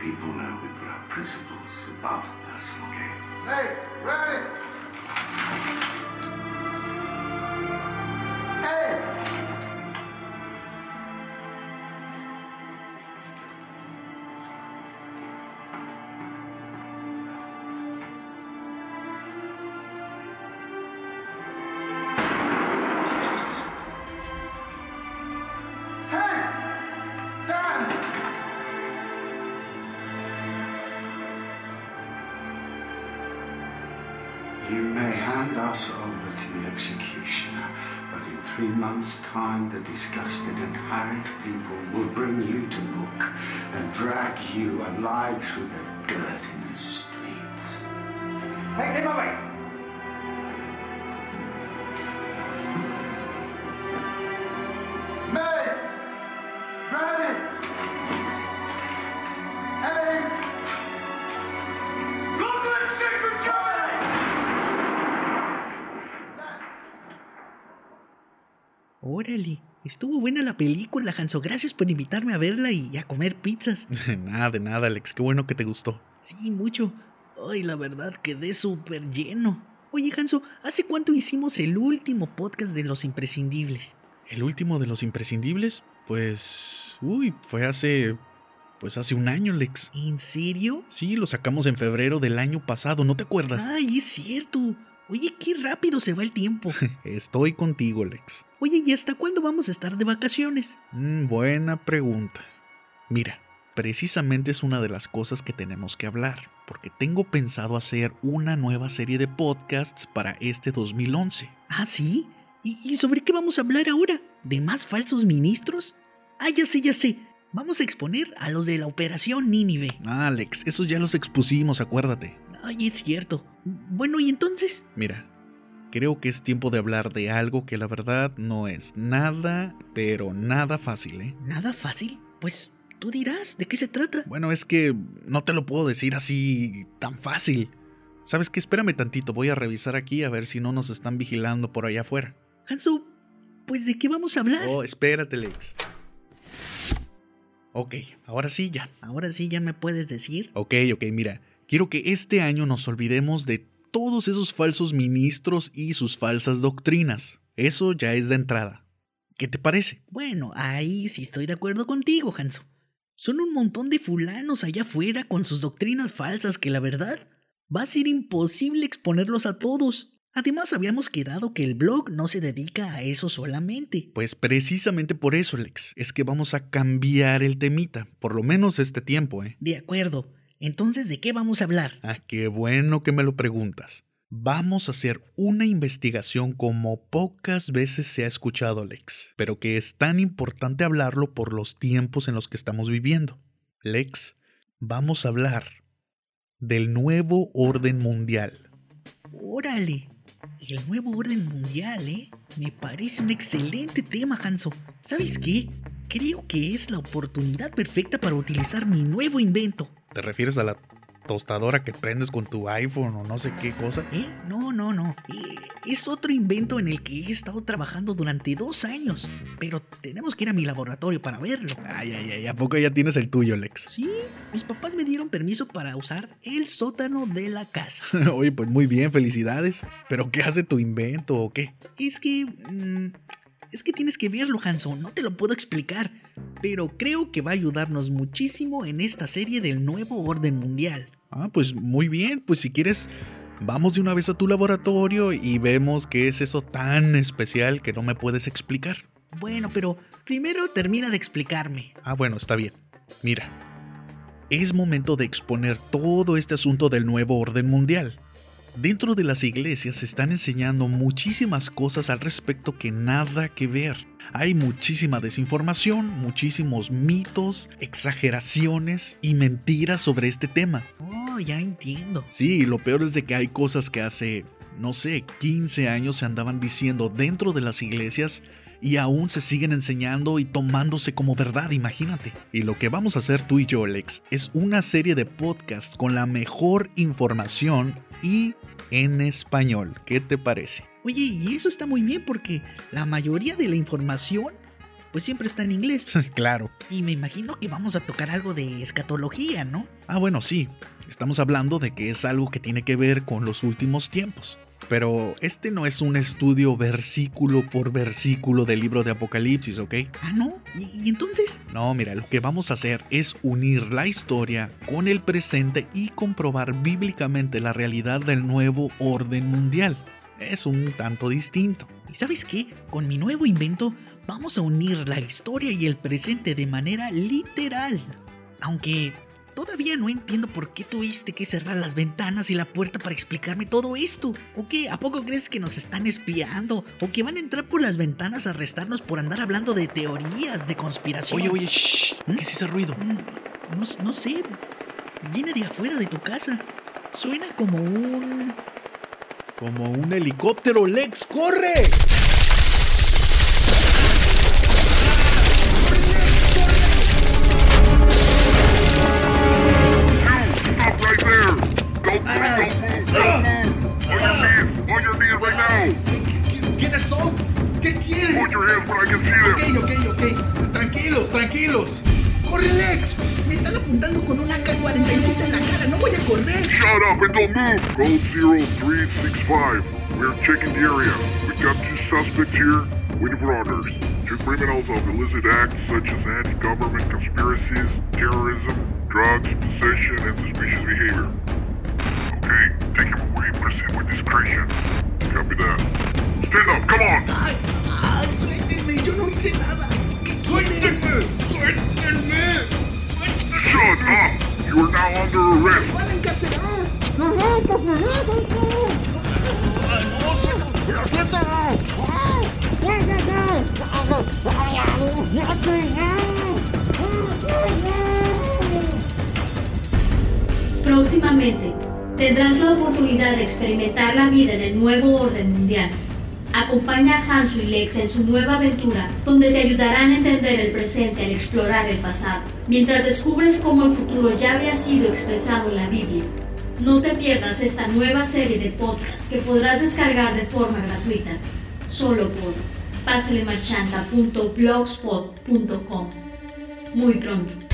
people know we put our principles above personal gain. Hey, ready? Us over to the executioner, but in three months' time, the disgusted and harried people will bring you to book and drag you alive through the dirt in the streets. Take him away! Órale, estuvo buena la película, Hanso. Gracias por invitarme a verla y a comer pizzas. nada de nada, Alex. Qué bueno que te gustó. Sí, mucho. Ay, la verdad quedé súper lleno. Oye, Hanso, ¿hace cuánto hicimos el último podcast de Los Imprescindibles? El último de los imprescindibles, pues... Uy, fue hace... Pues hace un año, Alex. ¿En serio? Sí, lo sacamos en febrero del año pasado, ¿no te acuerdas? Ay, es cierto. Oye, qué rápido se va el tiempo. Estoy contigo, Alex. Oye, ¿y hasta cuándo vamos a estar de vacaciones? Mm, buena pregunta. Mira, precisamente es una de las cosas que tenemos que hablar, porque tengo pensado hacer una nueva serie de podcasts para este 2011. ¿Ah, sí? ¿Y, y sobre qué vamos a hablar ahora? ¿De más falsos ministros? Ah, ya sé, ya sé. Vamos a exponer a los de la Operación Nínive. Alex, esos ya los expusimos, acuérdate. Ay, es cierto. Bueno, ¿y entonces? Mira, creo que es tiempo de hablar de algo que la verdad no es nada, pero nada fácil, ¿eh? ¿Nada fácil? Pues tú dirás, ¿de qué se trata? Bueno, es que no te lo puedo decir así tan fácil. ¿Sabes qué? Espérame tantito, voy a revisar aquí a ver si no nos están vigilando por allá afuera. Hanso, pues ¿de qué vamos a hablar? Oh, espérate, Lex. Ok, ahora sí ya. Ahora sí ya me puedes decir. Ok, ok, mira. Quiero que este año nos olvidemos de todos esos falsos ministros y sus falsas doctrinas. Eso ya es de entrada. ¿Qué te parece? Bueno, ahí sí estoy de acuerdo contigo, Hanso. Son un montón de fulanos allá afuera con sus doctrinas falsas que la verdad va a ser imposible exponerlos a todos. Además, habíamos quedado que el blog no se dedica a eso solamente. Pues precisamente por eso, Alex, es que vamos a cambiar el temita, por lo menos este tiempo, ¿eh? De acuerdo. Entonces, ¿de qué vamos a hablar? Ah, qué bueno que me lo preguntas. Vamos a hacer una investigación como pocas veces se ha escuchado, Alex, pero que es tan importante hablarlo por los tiempos en los que estamos viviendo. Lex, vamos a hablar del nuevo orden mundial. Órale, el nuevo orden mundial, ¿eh? Me parece un excelente tema, Hanso. ¿Sabes qué? Creo que es la oportunidad perfecta para utilizar mi nuevo invento. ¿Te refieres a la tostadora que prendes con tu iPhone o no sé qué cosa? ¿Eh? No, no, no. Eh, es otro invento en el que he estado trabajando durante dos años. Pero tenemos que ir a mi laboratorio para verlo. Ay, ay, ay, ¿a poco ya tienes el tuyo, Lex? Sí, mis papás me dieron permiso para usar el sótano de la casa. Oye, pues muy bien, felicidades. ¿Pero qué hace tu invento o qué? Es que... mm, es que tienes que verlo, Hanson. No te lo puedo explicar. Pero creo que va a ayudarnos muchísimo en esta serie del nuevo orden mundial. Ah, pues muy bien, pues si quieres, vamos de una vez a tu laboratorio y vemos qué es eso tan especial que no me puedes explicar. Bueno, pero primero termina de explicarme. Ah, bueno, está bien. Mira, es momento de exponer todo este asunto del nuevo orden mundial. Dentro de las iglesias se están enseñando muchísimas cosas al respecto que nada que ver. Hay muchísima desinformación, muchísimos mitos, exageraciones y mentiras sobre este tema. Oh, ya entiendo. Sí, lo peor es de que hay cosas que hace, no sé, 15 años se andaban diciendo dentro de las iglesias y aún se siguen enseñando y tomándose como verdad, imagínate. Y lo que vamos a hacer tú y yo, Alex, es una serie de podcasts con la mejor información y en español. ¿Qué te parece? Oye, y eso está muy bien porque la mayoría de la información pues siempre está en inglés. claro. Y me imagino que vamos a tocar algo de escatología, ¿no? Ah, bueno, sí. Estamos hablando de que es algo que tiene que ver con los últimos tiempos. Pero este no es un estudio versículo por versículo del libro de Apocalipsis, ¿ok? Ah, ¿no? ¿Y, y entonces? No, mira, lo que vamos a hacer es unir la historia con el presente y comprobar bíblicamente la realidad del nuevo orden mundial. Es un tanto distinto. ¿Y sabes qué? Con mi nuevo invento vamos a unir la historia y el presente de manera literal. Aunque todavía no entiendo por qué tuviste que cerrar las ventanas y la puerta para explicarme todo esto. ¿O qué? ¿A poco crees que nos están espiando? ¿O que van a entrar por las ventanas a arrestarnos por andar hablando de teorías de conspiración? Oye, oye, shh, ¿qué es ese ruido? Mm, No, no sé. Viene de afuera de tu casa. Suena como un... Como un helicóptero, Lex, corre. Tranquilos. ¡Corre, Lex! Me están apuntando con un AK-47 en la cara. ¡No voy a correr! Shut up and don't move! Code 0365. We're checking the area. We've got two suspects here waiting for orders. Two criminals of illicit acts such as anti-government conspiracies, terrorism, drugs, possession, and suspicious behavior. Okay, take him away. Proceed with discretion. Copy that. Stand up, come on! ¡Ay, ay, suéltenme! ¡Yo no hice nada! ¿Qué quieren? ¡Suéltenme! ¡Suéltenme! Shut up! You are now under arrest. ¡Van a encarcelar! ¡Ay, no! ¡Suéltame! ¡Suéltame! Próximamente tendrás la oportunidad de experimentar la vida en el nuevo orden mundial. Acompaña a Hansu y Lex en su nueva aventura, donde te ayudarán a entender el presente al explorar el pasado, mientras descubres cómo el futuro ya había sido expresado en la Biblia. No te pierdas esta nueva serie de podcasts que podrás descargar de forma gratuita, solo por paselemarchanta.blogspot.com. Muy pronto.